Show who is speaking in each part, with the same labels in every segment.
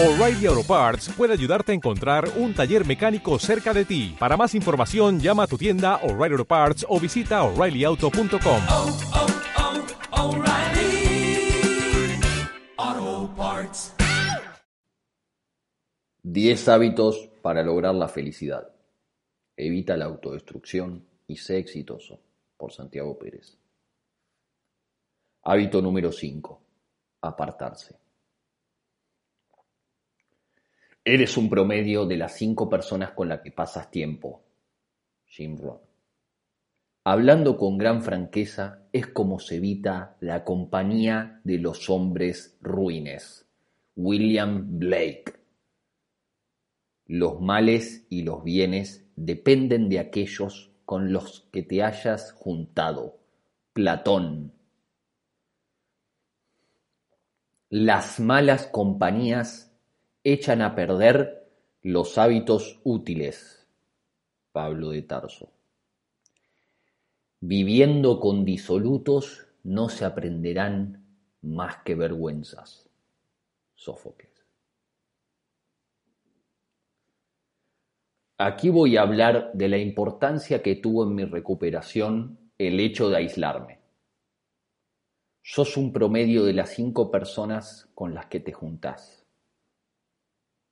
Speaker 1: O'Reilly Auto Parts puede ayudarte a encontrar un taller mecánico cerca de ti. Para más información, llama a tu tienda O'Reilly Auto Parts o visita oreillyauto.com.
Speaker 2: oh, oh, O'Reilly Auto Parts.
Speaker 3: 10 hábitos para lograr la felicidad. Evita la autodestrucción y sé exitoso. Por Santiago Pérez. Hábito número 5. Apartarse. Eres un promedio de las cinco personas con las que pasas tiempo. Jim Rohn. Hablando con gran franqueza, es como se evita la compañía de los hombres ruines. William Blake. Los males y los bienes dependen de aquellos con los que te hayas juntado. Platón. Las malas compañías echan a perder los hábitos útiles. Pablo de Tarso. Viviendo con disolutos no se aprenderán más que vergüenzas. Sófocles. Aquí voy a hablar de la importancia que tuvo en mi recuperación el hecho de aislarme. Sos un promedio de las cinco personas con las que te juntás.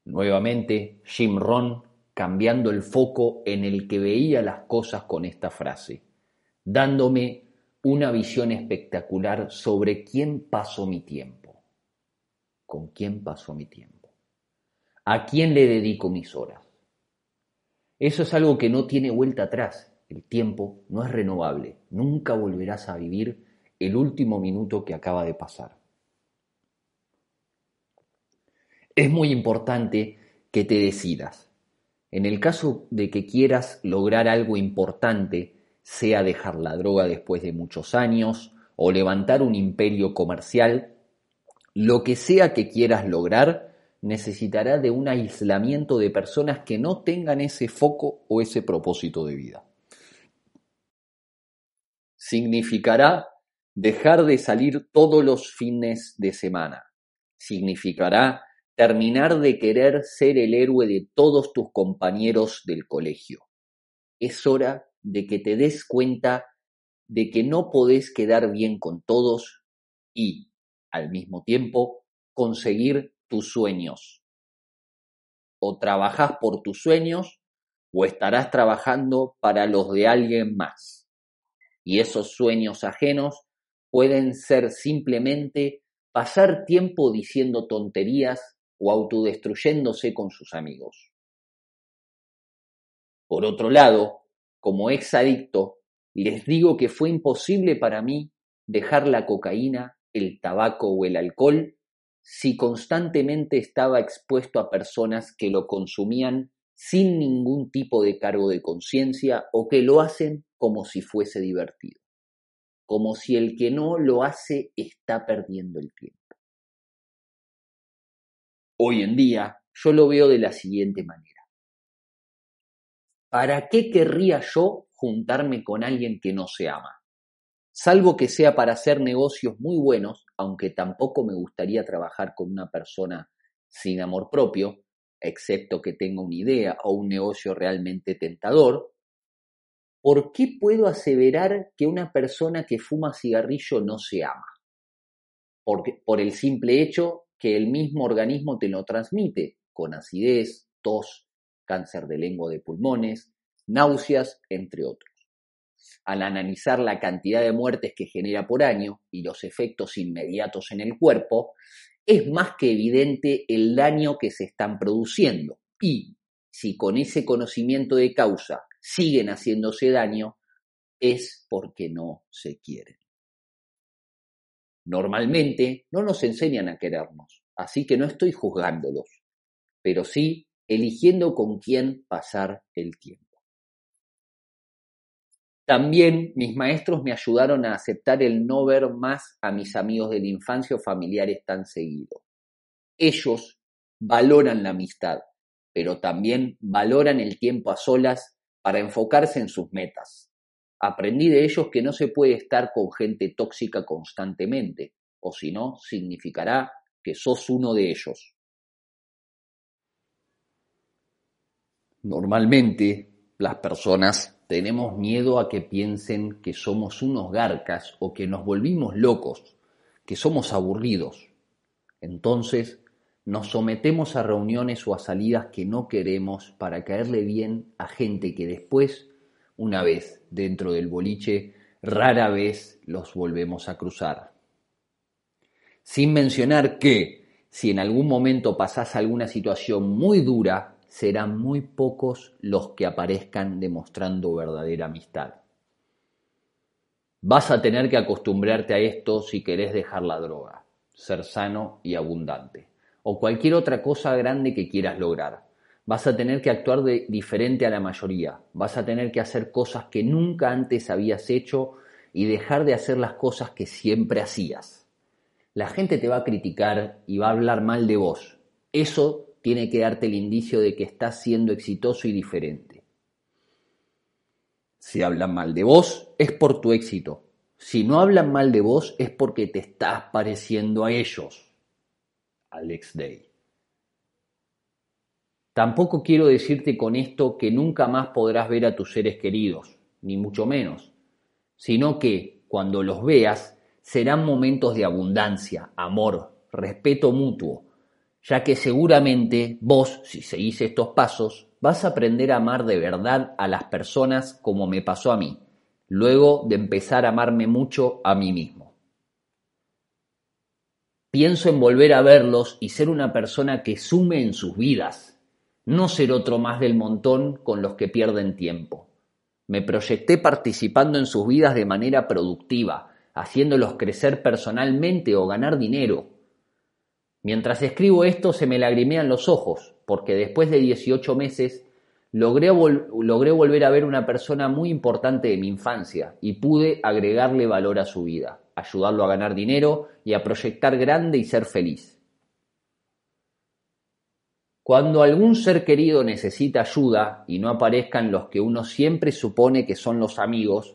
Speaker 3: Nuevamente, Jim Rohn cambiando el foco en el que veía las cosas con esta frase, dándome una visión espectacular sobre quién pasó mi tiempo, con quién pasó mi tiempo, a quién le dedico mis horas. Eso es algo que no tiene vuelta atrás. El tiempo no es renovable. Nunca volverás a vivir el último minuto que acaba de pasar. Es muy importante que te decidas. En el caso de que quieras lograr algo importante, sea dejar la droga después de muchos años o levantar un imperio comercial, lo que sea que quieras lograr, necesitará de un aislamiento de personas que no tengan ese foco o ese propósito de vida. Significará dejar de salir todos los fines de semana. Significará terminar de querer ser el héroe de todos tus compañeros del colegio. Es hora de que te des cuenta de que no podés quedar bien con todos y, al mismo tiempo, conseguir tus sueños. O trabajás por tus sueños o estarás trabajando para los de alguien más. Y esos sueños ajenos pueden ser simplemente pasar tiempo diciendo tonterías o autodestruyéndose con sus amigos. Por otro lado, como ex adicto, les digo que fue imposible para mí dejar la cocaína, el tabaco o el alcohol si constantemente estaba expuesto a personas que lo consumían sin ningún tipo de cargo de conciencia o que lo hacen como si fuese divertido, como si el que no lo hace está perdiendo el tiempo. Hoy en día yo lo veo de la siguiente manera. ¿Para qué querría yo juntarme con alguien que no se ama? Salvo que sea para hacer negocios muy buenos, aunque tampoco me gustaría trabajar con una persona sin amor propio, excepto que tenga una idea o un negocio realmente tentador, ¿por qué puedo aseverar que una persona que fuma cigarrillo no se ama? Por el simple hecho que el mismo organismo te lo transmite, con acidez, tos, cáncer de lengua de pulmones, náuseas, entre otros. Al analizar la cantidad de muertes que genera por año y los efectos inmediatos en el cuerpo, es más que evidente el daño que se están produciendo. Y si con ese conocimiento de causa siguen haciéndose daño, es porque no se quieren. Normalmente no nos enseñan a querernos, así que no estoy juzgándolos, pero sí eligiendo con quién pasar el tiempo. También mis maestros me ayudaron a aceptar el no ver más a mis amigos de la infancia o familiares tan seguido. Ellos valoran la amistad, pero también valoran el tiempo a solas para enfocarse en sus metas. Aprendí de ellos que no se puede estar con gente tóxica constantemente, o si no, significará que sos uno de ellos. Normalmente las personas tenemos miedo a que piensen que somos unos garcas o que nos volvimos locos, que somos aburridos. Entonces nos sometemos a reuniones o a salidas que no queremos para caerle bien a gente que después, una vez dentro del boliche, rara vez los volvemos a cruzar. Sin mencionar que si en algún momento pasás alguna situación muy dura, serán muy pocos los que aparezcan demostrando verdadera amistad. Vas a tener que acostumbrarte a esto si querés dejar la droga, ser sano y abundante, o cualquier otra cosa grande que quieras lograr. Vas a tener que actuar de, diferente a la mayoría, vas a tener que hacer cosas que nunca antes habías hecho y dejar de hacer las cosas que siempre hacías. La gente te va a criticar y va a hablar mal de vos. Eso tiene que darte el indicio de que estás siendo exitoso y diferente. Si hablan mal de vos, es por tu éxito. Si no hablan mal de vos, es porque te estás pareciendo a ellos. Alex Day. Tampoco quiero decirte con esto que nunca más podrás ver a tus seres queridos, ni mucho menos, sino que, cuando los veas, serán momentos de abundancia, amor, respeto mutuo, ya que seguramente vos, si seguís estos pasos, vas a aprender a amar de verdad a las personas como me pasó a mí, luego de empezar a amarme mucho a mí mismo. Pienso en volver a verlos y ser una persona que sume en sus vidas, no ser otro más del montón con los que pierden tiempo. Me proyecté participando en sus vidas de manera productiva, haciéndolos crecer personalmente o ganar dinero, Mientras escribo esto se me lagrimean los ojos, porque después de 18 meses logré, logré volver a ver una persona muy importante de mi infancia y pude agregarle valor a su vida, ayudarlo a ganar dinero y a proyectar grande y ser feliz. Cuando algún ser querido necesita ayuda y no aparezcan los que uno siempre supone que son los amigos,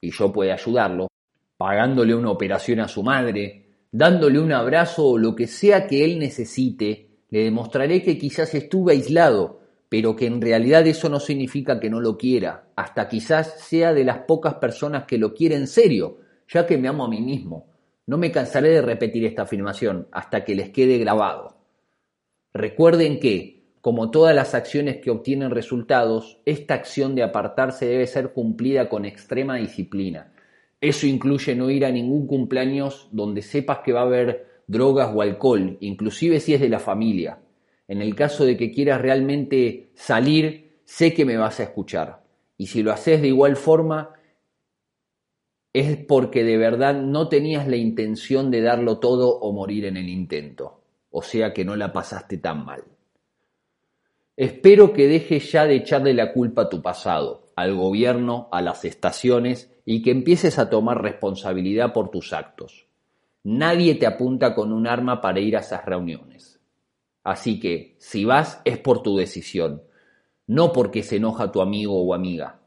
Speaker 3: y yo puedo ayudarlo, pagándole una operación a su madre, dándole un abrazo o lo que sea que él necesite, le demostraré que quizás estuve aislado, pero que en realidad eso no significa que no lo quiera, hasta quizás sea de las pocas personas que lo quieren en serio, ya que me amo a mí mismo. No me cansaré de repetir esta afirmación hasta que les quede grabado. Recuerden que, como todas las acciones que obtienen resultados, esta acción de apartarse debe ser cumplida con extrema disciplina eso incluye no ir a ningún cumpleaños donde sepas que va a haber drogas o alcohol, inclusive si es de la familia. En el caso de que quieras realmente salir, sé que me vas a escuchar. Y si lo haces de igual forma, es porque de verdad no tenías la intención de darlo todo o morir en el intento. O sea que no la pasaste tan mal. Espero que dejes ya de echarle la culpa a tu pasado, al gobierno, a las estaciones y que empieces a tomar responsabilidad por tus actos. Nadie te apunta con un arma para ir a esas reuniones. Así que, si vas, es por tu decisión, no porque se enoja tu amigo o amiga.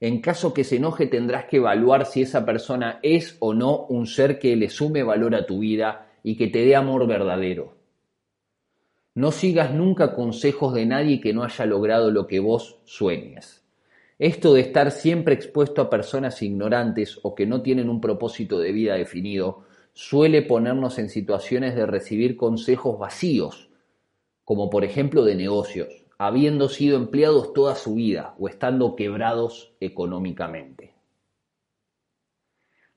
Speaker 3: En caso que se enoje tendrás que evaluar si esa persona es o no un ser que le sume valor a tu vida y que te dé amor verdadero. No sigas nunca consejos de nadie que no haya logrado lo que vos sueñes. Esto de estar siempre expuesto a personas ignorantes o que no tienen un propósito de vida definido suele ponernos en situaciones de recibir consejos vacíos, como por ejemplo de negocios, habiendo sido empleados toda su vida o estando quebrados económicamente.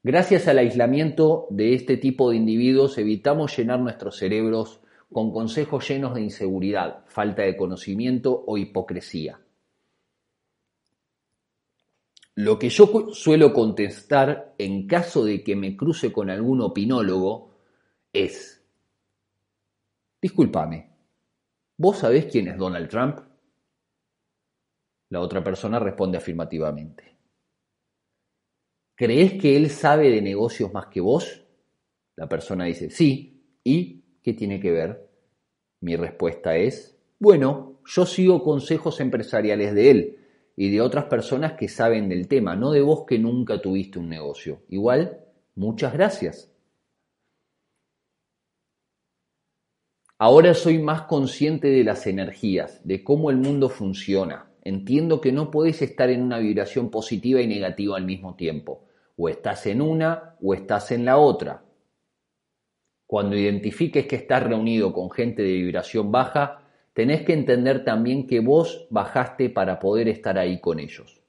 Speaker 3: Gracias al aislamiento de este tipo de individuos evitamos llenar nuestros cerebros con consejos llenos de inseguridad, falta de conocimiento o hipocresía. Lo que yo suelo contestar en caso de que me cruce con algún opinólogo es, discúlpame, ¿vos sabés quién es Donald Trump? La otra persona responde afirmativamente. ¿Crees que él sabe de negocios más que vos? La persona dice, sí, ¿y? ¿Qué tiene que ver? Mi respuesta es, bueno, yo sigo consejos empresariales de él y de otras personas que saben del tema, no de vos que nunca tuviste un negocio. Igual, muchas gracias. Ahora soy más consciente de las energías, de cómo el mundo funciona. Entiendo que no puedes estar en una vibración positiva y negativa al mismo tiempo. O estás en una o estás en la otra. Cuando identifiques que estás reunido con gente de vibración baja, tenés que entender también que vos bajaste para poder estar ahí con ellos.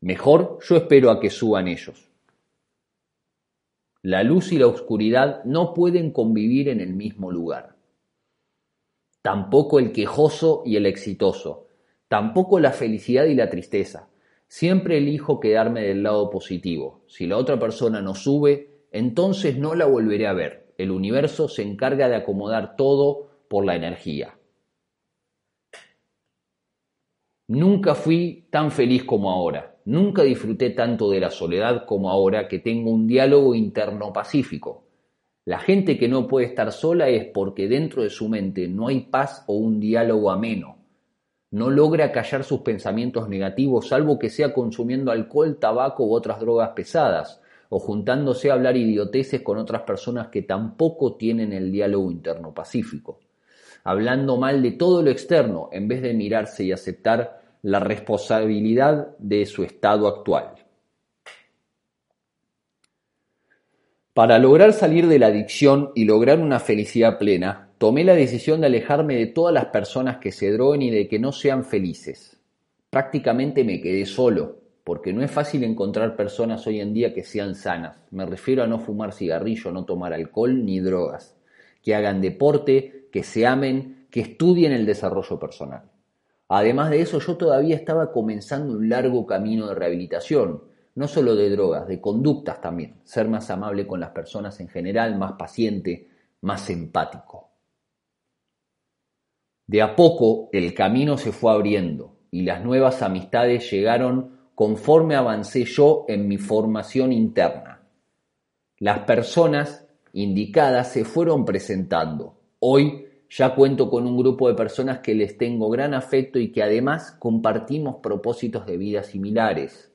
Speaker 3: Mejor yo espero a que suban ellos. La luz y la oscuridad no pueden convivir en el mismo lugar tampoco el quejoso y el exitoso, tampoco la felicidad y la tristeza. Siempre elijo quedarme del lado positivo. Si la otra persona no sube, entonces no la volveré a ver. El universo se encarga de acomodar todo por la energía. Nunca fui tan feliz como ahora. Nunca disfruté tanto de la soledad como ahora que tengo un diálogo interno pacífico. La gente que no puede estar sola es porque dentro de su mente no hay paz o un diálogo ameno. No logra callar sus pensamientos negativos salvo que sea consumiendo alcohol, tabaco u otras drogas pesadas, o juntándose a hablar idioteces con otras personas que tampoco tienen el diálogo interno pacífico, hablando mal de todo lo externo en vez de mirarse y aceptar la responsabilidad de su estado actual. Para lograr salir de la adicción y lograr una felicidad plena, tomé la decisión de alejarme de todas las personas que se droguen y de que no sean felices. Prácticamente me quedé solo, porque no es fácil encontrar personas hoy en día que sean sanas. Me refiero a no fumar cigarrillo, no tomar alcohol ni drogas, que hagan deporte, que se amen, que estudien el desarrollo personal. Además de eso, yo todavía estaba comenzando un largo camino de rehabilitación, no solo de drogas, de conductas también, ser más amable con las personas en general, más paciente, más empático. De a poco el camino se fue abriendo y las nuevas amistades llegaron conforme avancé yo en mi formación interna. Las personas indicadas se fueron presentando. Hoy ya cuento con un grupo de personas que les tengo gran afecto y que además compartimos propósitos de vida similares.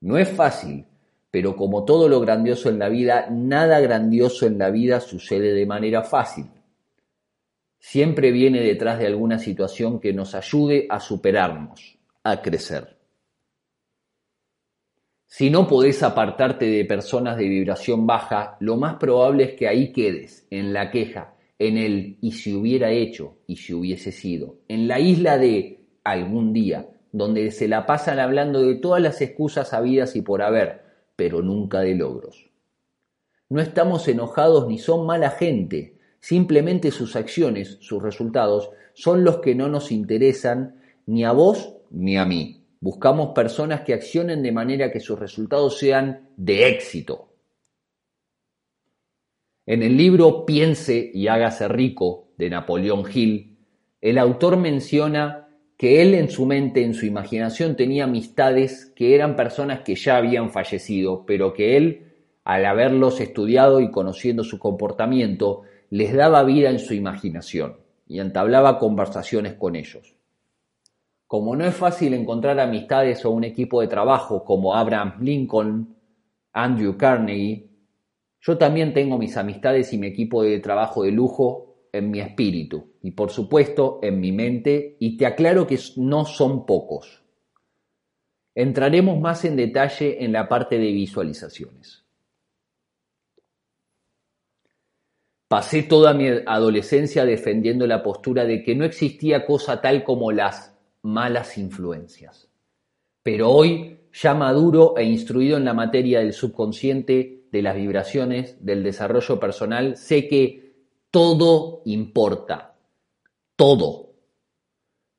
Speaker 3: No es fácil, pero como todo lo grandioso en la vida, nada grandioso en la vida sucede de manera fácil. Siempre viene detrás de alguna situación que nos ayude a superarnos, a crecer. Si no podés apartarte de personas de vibración baja, lo más probable es que ahí quedes, en la queja, en el y si hubiera hecho, y si hubiese sido, en la isla de algún día, donde se la pasan hablando de todas las excusas habidas y por haber, pero nunca de logros. No estamos enojados ni son mala gente, simplemente sus acciones, sus resultados, son los que no nos interesan ni a vos ni a mí. Buscamos personas que accionen de manera que sus resultados sean de éxito. En el libro Piense y hágase rico de Napoleón Hill, el autor menciona que él en su mente, en su imaginación, tenía amistades que eran personas que ya habían fallecido, pero que él, al haberlos estudiado y conociendo su comportamiento, les daba vida en su imaginación y entablaba conversaciones con ellos. Como no es fácil encontrar amistades o un equipo de trabajo como Abraham Lincoln, Andrew Carnegie, yo también tengo mis amistades y mi equipo de trabajo de lujo en mi espíritu y por supuesto en mi mente y te aclaro que no son pocos. Entraremos más en detalle en la parte de visualizaciones. Pasé toda mi adolescencia defendiendo la postura de que no existía cosa tal como las malas influencias. Pero hoy, ya maduro e instruido en la materia del subconsciente, de las vibraciones, del desarrollo personal, sé que todo importa. Todo.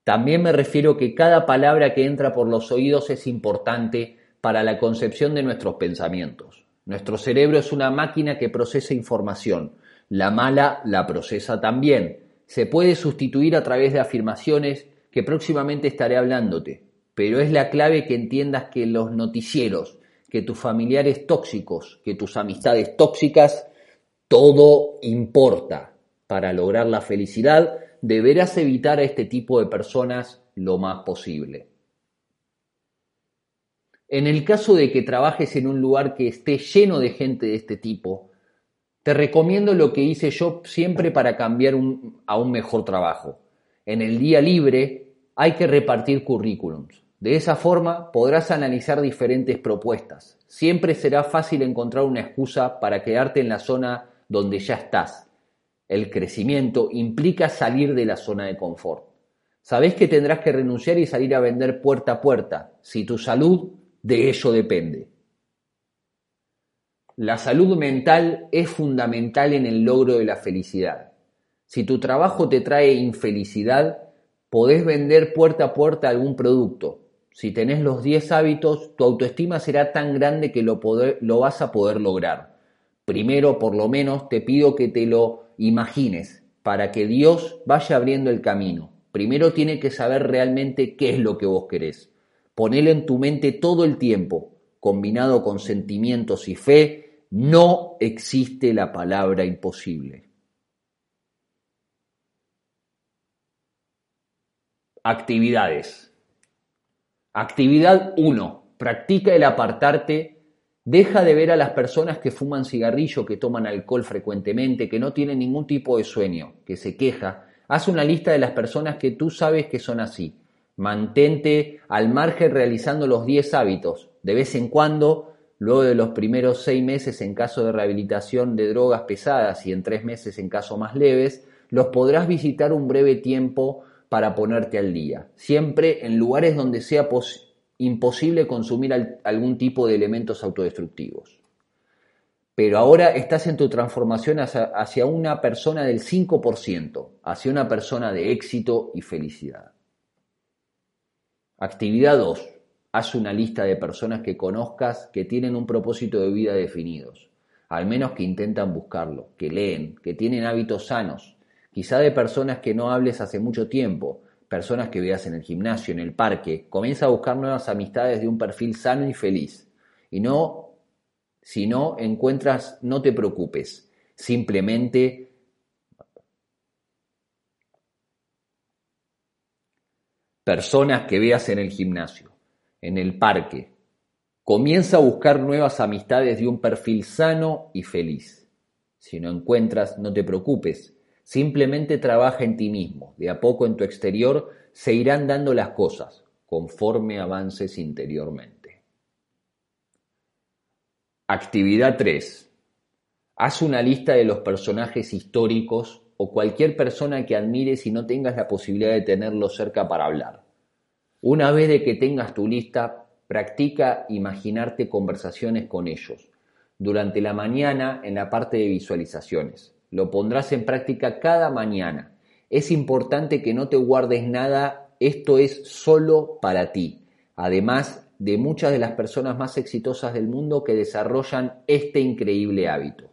Speaker 3: También me refiero que cada palabra que entra por los oídos es importante para la concepción de nuestros pensamientos. Nuestro cerebro es una máquina que procesa información. La mala la procesa también. Se puede sustituir a través de afirmaciones que próximamente estaré hablándote. Pero es la clave que entiendas que los noticieros, que tus familiares tóxicos, que tus amistades tóxicas todo importa. Para lograr la felicidad deberás evitar a este tipo de personas lo más posible. En el caso de que trabajes en un lugar que esté lleno de gente de este tipo, Te recomiendo lo que hice yo siempre para cambiar a un mejor trabajo. En el día libre hay que repartir currículums. De esa forma podrás analizar diferentes propuestas. Siempre será fácil encontrar una excusa para quedarte en la zona donde ya estás. El crecimiento implica salir de la zona de confort. Sabes que tendrás que renunciar y salir a vender puerta a puerta. Si tu salud de ello depende. La salud mental es fundamental en el logro de la felicidad. Si tu trabajo te trae infelicidad, podés vender puerta a puerta algún producto, si tenés los 10 hábitos, tu autoestima será tan grande que lo, lo vas a poder lograr. Primero, por lo menos, te pido que te lo imagines para que Dios vaya abriendo el camino. Primero tiene que saber realmente qué es lo que vos querés. Ponelo en tu mente todo el tiempo, combinado con sentimientos y fe, no existe la palabra imposible. Actividades. Actividad 1. Practica el apartarte. Deja de ver a las personas que fuman cigarrillo, que toman alcohol frecuentemente, que no tienen ningún tipo de sueño, que se queja. Haz una lista de las personas que tú sabes que son así. Mantente al margen realizando los 10 hábitos. De vez en cuando, luego de los primeros 6 meses en caso de rehabilitación de drogas pesadas y en 3 meses en casos más leves, los podrás visitar un breve tiempo para ponerte al día. Siempre en lugares donde sea imposible consumir algún tipo de elementos autodestructivos. Pero ahora estás en tu transformación hacia, una persona del 5%, hacia una persona de éxito y felicidad. Actividad 2. Haz una lista de personas que conozcas que tienen un propósito de vida definidos, al menos que intentan buscarlo, que leen, que tienen hábitos sanos, quizá de personas que no hables hace mucho tiempo, personas que veas en el gimnasio, en el parque. Comienza a buscar nuevas amistades de un perfil sano y feliz. Y no, si no encuentras, no te preocupes. Simplemente personas que veas en el gimnasio, en el parque. Comienza a buscar nuevas amistades de un perfil sano y feliz. Si no encuentras, no te preocupes. Simplemente trabaja en ti mismo. De a poco en tu exterior se irán dando las cosas conforme avances interiormente. Actividad 3. Haz una lista de los personajes históricos o cualquier persona que admires y no tengas la posibilidad de tenerlo cerca para hablar. Una vez que tengas tu lista, practica imaginarte conversaciones con ellos. Durante la mañana en la parte de visualizaciones. Lo pondrás en práctica cada mañana. Es importante que no te guardes nada, esto es solo para ti. Además de muchas de las personas más exitosas del mundo que desarrollan este increíble hábito.